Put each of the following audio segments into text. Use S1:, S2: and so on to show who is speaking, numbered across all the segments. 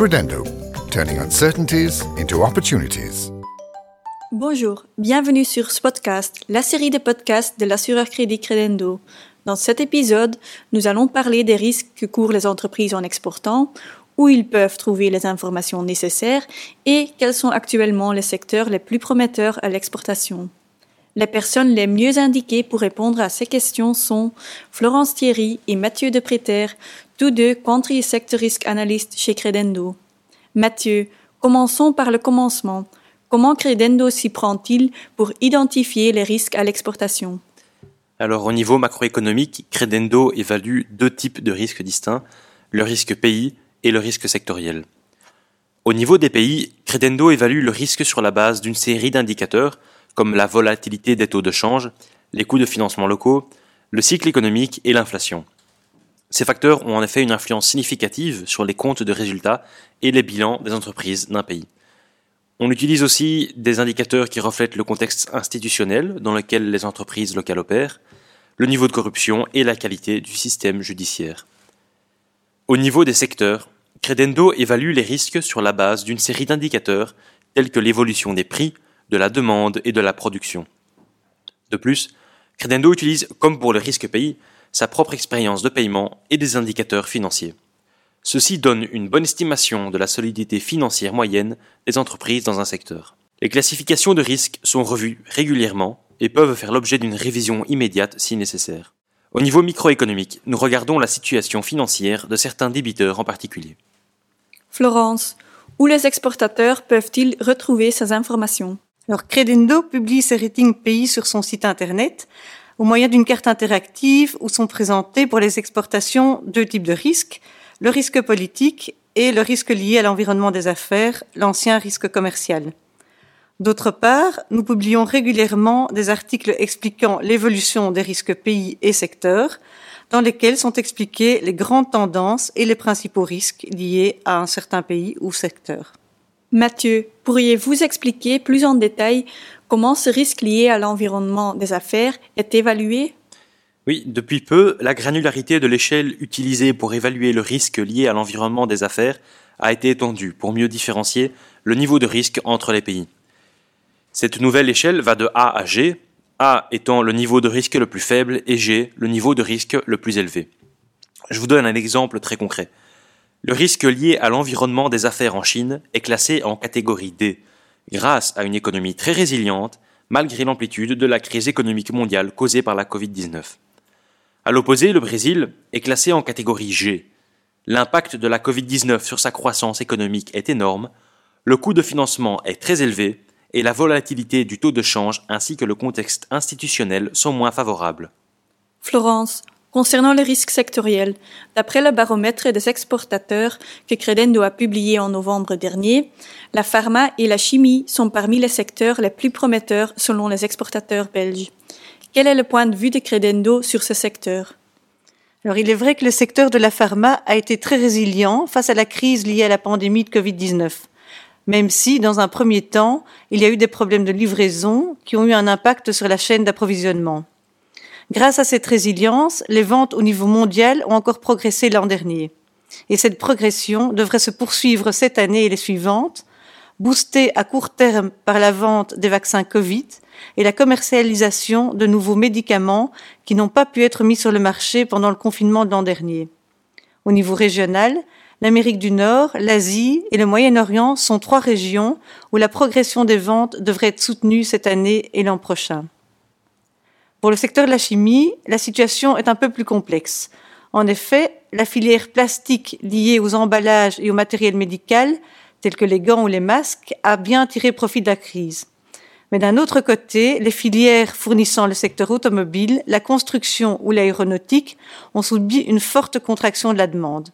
S1: Turning uncertainties into opportunities.
S2: Bonjour, bienvenue sur ce podcast, la série de podcasts de l'assureur crédit Credendo. Dans cet épisode, nous allons parler des risques que courent les entreprises en exportant, où ils peuvent trouver les informations nécessaires et quels sont actuellement les secteurs les plus prometteurs à l'exportation. Les personnes les mieux indiquées pour répondre à ces questions sont Florence Thierry et Mathieu de Préter, tous deux Country Sector Risk Analyst chez Credendo. Mathieu, commençons par le commencement. Comment Credendo s'y prend-il pour identifier les risques à l'exportation?
S3: Alors au niveau macroéconomique, Credendo évalue deux types de risques distincts, le risque pays et le risque sectoriel. Au niveau des pays, Credendo évalue le risque sur la base d'une série d'indicateurs comme la volatilité des taux de change, les coûts de financement locaux, le cycle économique et l'inflation. Ces facteurs ont en effet une influence significative sur les comptes de résultats et les bilans des entreprises d'un pays. On utilise aussi des indicateurs qui reflètent le contexte institutionnel dans lequel les entreprises locales opèrent, le niveau de corruption et la qualité du système judiciaire. Au niveau des secteurs, Credendo évalue les risques sur la base d'une série d'indicateurs tels que l'évolution des prix, de la demande et de la production. De plus, Credendo utilise, comme pour le risque pays, sa propre expérience de paiement et des indicateurs financiers. Ceci donne une bonne estimation de la solidité financière moyenne des entreprises dans un secteur. Les classifications de risques sont revues régulièrement et peuvent faire l'objet d'une révision immédiate si nécessaire. Au niveau microéconomique, nous regardons la situation financière de certains débiteurs en particulier.
S2: Florence, où les exportateurs peuvent-ils retrouver ces informations?
S4: Alors, Credendo publie ses ratings pays sur son site internet au moyen d'une carte interactive où sont présentés pour les exportations deux types de risques, le risque politique et le risque lié à l'environnement des affaires, l'ancien risque commercial. D'autre part, nous publions régulièrement des articles expliquant l'évolution des risques pays et secteurs, dans lesquels sont expliquées les grandes tendances et les principaux risques liés à un certain pays ou secteur.
S2: Mathieu, pourriez-vous expliquer plus en détail comment ce risque lié à l'environnement des affaires est évalué?
S3: Oui, depuis peu, la granularité de l'échelle utilisée pour évaluer le risque lié à l'environnement des affaires a été étendue pour mieux différencier le niveau de risque entre les pays. Cette nouvelle échelle va de A à G, A étant le niveau de risque le plus faible et G le niveau de risque le plus élevé. Je vous donne un exemple très concret. Le risque lié à l'environnement des affaires en Chine est classé en catégorie D, grâce à une économie très résiliente malgré l'amplitude de la crise économique mondiale causée par la Covid-19. À l'opposé, le Brésil est classé en catégorie G. L'impact de la Covid-19 sur sa croissance économique est énorme, le coût de financement est très élevé et la volatilité du taux de change ainsi que le contexte institutionnel sont moins favorables.
S2: Florence, concernant les risques sectoriels, d'après le baromètre des exportateurs que Credendo a publié en novembre dernier, la pharma et la chimie sont parmi les secteurs les plus prometteurs selon les exportateurs belges. Quel est le point de vue de Credendo sur ce secteur?
S4: Alors, il est vrai que le secteur de la pharma a été très résilient face à la crise liée à la pandémie de Covid-19, même si, dans un premier temps, il y a eu des problèmes de livraison qui ont eu un impact sur la chaîne d'approvisionnement. Grâce à cette résilience, les ventes au niveau mondial ont encore progressé l'an dernier. Et cette progression devrait se poursuivre cette année et les suivantes, boostée à court terme par la vente des vaccins Covid et la commercialisation de nouveaux médicaments qui n'ont pas pu être mis sur le marché pendant le confinement de l'an dernier. Au niveau régional, l'Amérique du Nord, l'Asie et le Moyen-Orient sont trois régions où la progression des ventes devrait être soutenue cette année et l'an prochain. Pour le secteur de la chimie, la situation est un peu plus complexe. En effet, la filière plastique liée aux emballages et au matériel médical, tels que les gants ou les masques, a bien tiré profit de la crise. Mais d'un autre côté, les filières fournissant le secteur automobile, la construction ou l'aéronautique ont subi une forte contraction de la demande.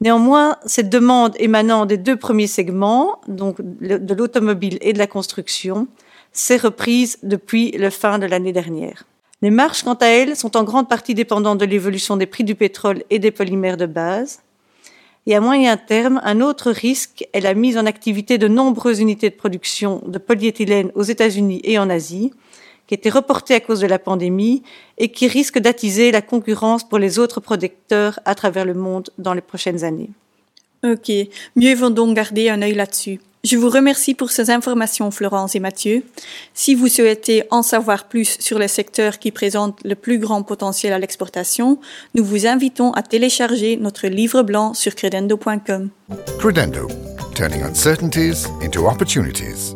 S4: Néanmoins, cette demande émanant des deux premiers segments, donc de l'automobile et de la construction, s'est reprise depuis la fin de l'année dernière. Les marges, quant à elles, sont en grande partie dépendantes de l'évolution des prix du pétrole et des polymères de base. Et à moyen terme, un autre risque est la mise en activité de nombreuses unités de production de polyéthylène aux États-Unis et en Asie, qui étaient reportées à cause de la pandémie et qui risquent d'attiser la concurrence pour les autres producteurs à travers le monde dans les prochaines années.
S2: Ok, mieux vaut donc garder un œil là-dessus. Je vous remercie pour ces informations, Florence et Mathieu. Si vous souhaitez en savoir plus sur les secteurs qui présentent le plus grand potentiel à l'exportation, nous vous invitons à télécharger notre livre blanc sur credendo.com.
S1: Credendo, turning uncertainties into opportunities.